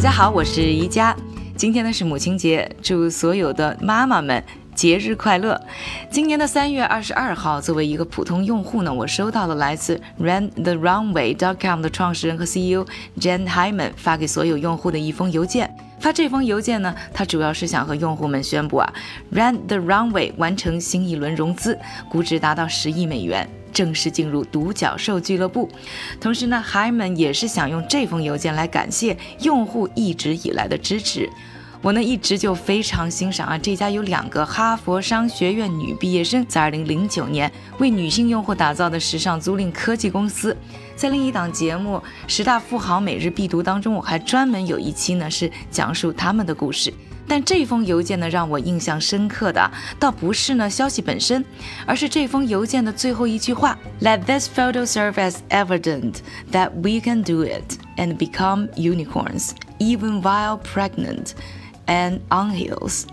大家好，我是宜佳。今天呢是母亲节，祝所有的妈妈们节日快乐。今年的三月二十二号，作为一个普通用户呢，我收到了来自 RunTheRunway.com 的创始人和 CEO Jen Hyman 发给所有用户的一封邮件。发这封邮件呢，他主要是想和用户们宣布啊，RunTheRunway 完成新一轮融资，估值达到十亿美元。正式进入独角兽俱乐部，同时呢，海门也是想用这封邮件来感谢用户一直以来的支持。我呢一直就非常欣赏啊这家有两个哈佛商学院女毕业生在2009年为女性用户打造的时尚租赁科技公司。在另一档节目《十大富豪每日必读》当中，我还专门有一期呢是讲述他们的故事。但这封邮件呢，让我印象深刻的倒不是呢消息本身，而是这封邮件的最后一句话：Let this photo serve as evidence that we can do it and become unicorns, even while pregnant and on heels。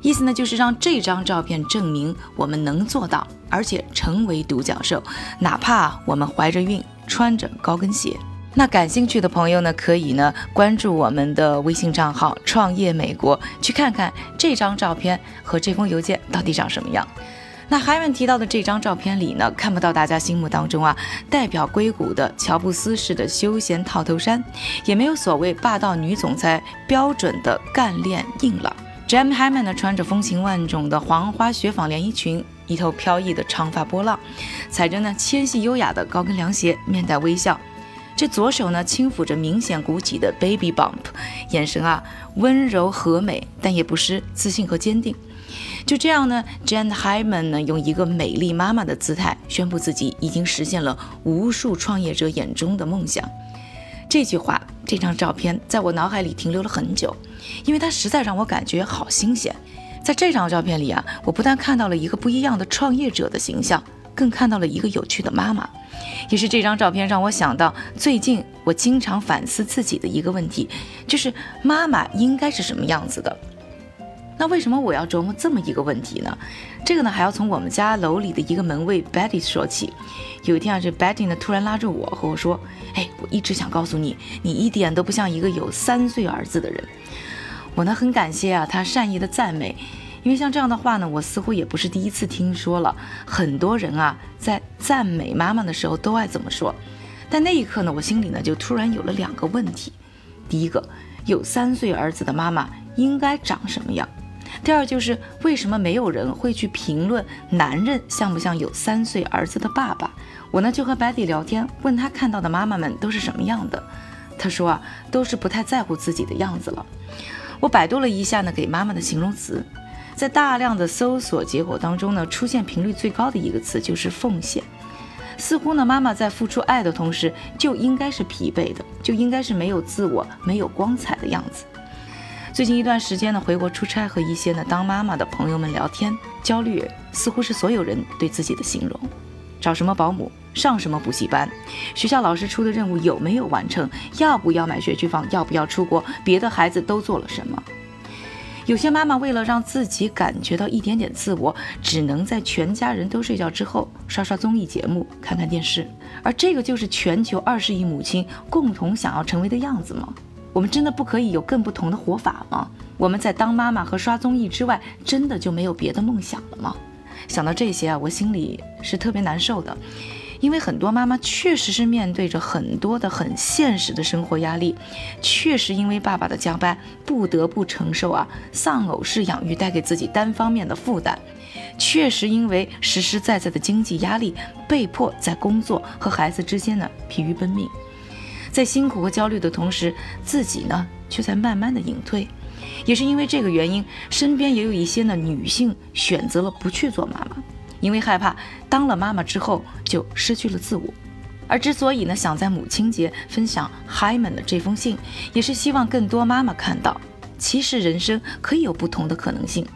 意思呢，就是让这张照片证明我们能做到，而且成为独角兽，哪怕我们怀着孕，穿着高跟鞋。那感兴趣的朋友呢，可以呢关注我们的微信账号“创业美国”，去看看这张照片和这封邮件到底长什么样。那海文提到的这张照片里呢，看不到大家心目当中啊代表硅谷的乔布斯式的休闲套头衫，也没有所谓霸道女总裁标准的干练硬朗。Jam Hyman 呢穿着风情万种的黄花雪纺连衣裙，一头飘逸的长发波浪，踩着呢纤细优雅的高跟凉鞋，面带微笑。这左手呢轻抚着明显鼓起的 baby bump，眼神啊温柔和美，但也不失自信和坚定。就这样呢，Jan Hyman 呢用一个美丽妈妈的姿态宣布自己已经实现了无数创业者眼中的梦想。这句话，这张照片在我脑海里停留了很久，因为它实在让我感觉好新鲜。在这张照片里啊，我不但看到了一个不一样的创业者的形象，更看到了一个有趣的妈妈。也是这张照片让我想到，最近我经常反思自己的一个问题，就是妈妈应该是什么样子的？那为什么我要琢磨这么一个问题呢？这个呢，还要从我们家楼里的一个门卫 Betty 说起。有一天啊，这 Betty 呢突然拉住我和我说：“哎，我一直想告诉你，你一点都不像一个有三岁儿子的人。”我呢很感谢啊，他善意的赞美。因为像这样的话呢，我似乎也不是第一次听说了。很多人啊，在赞美妈妈的时候都爱这么说。但那一刻呢，我心里呢就突然有了两个问题：第一个，有三岁儿子的妈妈应该长什么样？第二就是为什么没有人会去评论男人像不像有三岁儿子的爸爸？我呢就和白迪聊天，问他看到的妈妈们都是什么样的。他说啊，都是不太在乎自己的样子了。我百度了一下呢，给妈妈的形容词。在大量的搜索结果当中呢，出现频率最高的一个词就是奉献。似乎呢，妈妈在付出爱的同时，就应该是疲惫的，就应该是没有自我、没有光彩的样子。最近一段时间呢，回国出差和一些呢当妈妈的朋友们聊天，焦虑似乎是所有人对自己的形容。找什么保姆？上什么补习班？学校老师出的任务有没有完成？要不要买学区房？要不要出国？别的孩子都做了什么？有些妈妈为了让自己感觉到一点点自我，只能在全家人都睡觉之后刷刷综艺节目、看看电视。而这个就是全球二十亿母亲共同想要成为的样子吗？我们真的不可以有更不同的活法吗？我们在当妈妈和刷综艺之外，真的就没有别的梦想了吗？想到这些啊，我心里是特别难受的。因为很多妈妈确实是面对着很多的很现实的生活压力，确实因为爸爸的加班不得不承受啊丧偶式养育带给自己单方面的负担，确实因为实实在在的经济压力被迫在工作和孩子之间呢疲于奔命，在辛苦和焦虑的同时，自己呢却在慢慢的隐退，也是因为这个原因，身边也有一些呢女性选择了不去做妈妈。因为害怕当了妈妈之后就失去了自我，而之所以呢想在母亲节分享 Hyman 的这封信，也是希望更多妈妈看到，其实人生可以有不同的可能性。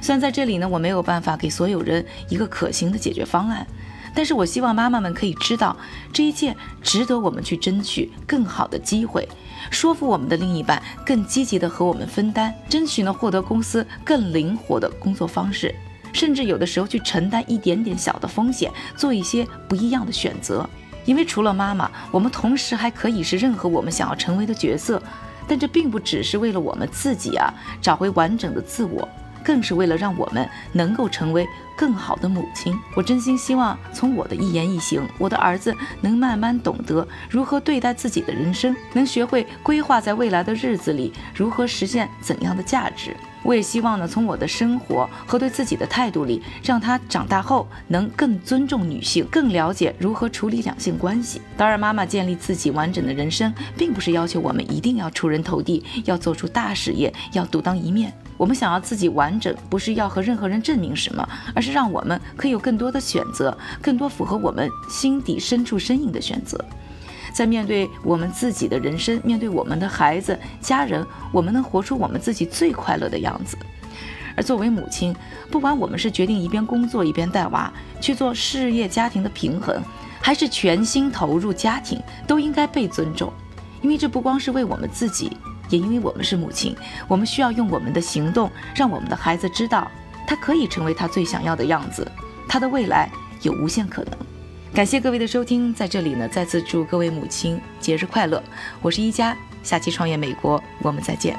虽然在这里呢我没有办法给所有人一个可行的解决方案，但是我希望妈妈们可以知道，这一切值得我们去争取更好的机会，说服我们的另一半更积极的和我们分担，争取呢获得公司更灵活的工作方式。甚至有的时候去承担一点点小的风险，做一些不一样的选择。因为除了妈妈，我们同时还可以是任何我们想要成为的角色。但这并不只是为了我们自己啊，找回完整的自我。更是为了让我们能够成为更好的母亲，我真心希望从我的一言一行，我的儿子能慢慢懂得如何对待自己的人生，能学会规划在未来的日子里如何实现怎样的价值。我也希望呢，从我的生活和对自己的态度里，让他长大后能更尊重女性，更了解如何处理两性关系。当然，妈妈建立自己完整的人生，并不是要求我们一定要出人头地，要做出大事业，要独当一面。我们想要自己完整，不是要和任何人证明什么，而是让我们可以有更多的选择，更多符合我们心底深处身影的选择。在面对我们自己的人生，面对我们的孩子、家人，我们能活出我们自己最快乐的样子。而作为母亲，不管我们是决定一边工作一边带娃，去做事业家庭的平衡，还是全心投入家庭，都应该被尊重，因为这不光是为我们自己。也因为我们是母亲，我们需要用我们的行动，让我们的孩子知道，他可以成为他最想要的样子，他的未来有无限可能。感谢各位的收听，在这里呢，再次祝各位母亲节日快乐。我是一加，下期创业美国，我们再见。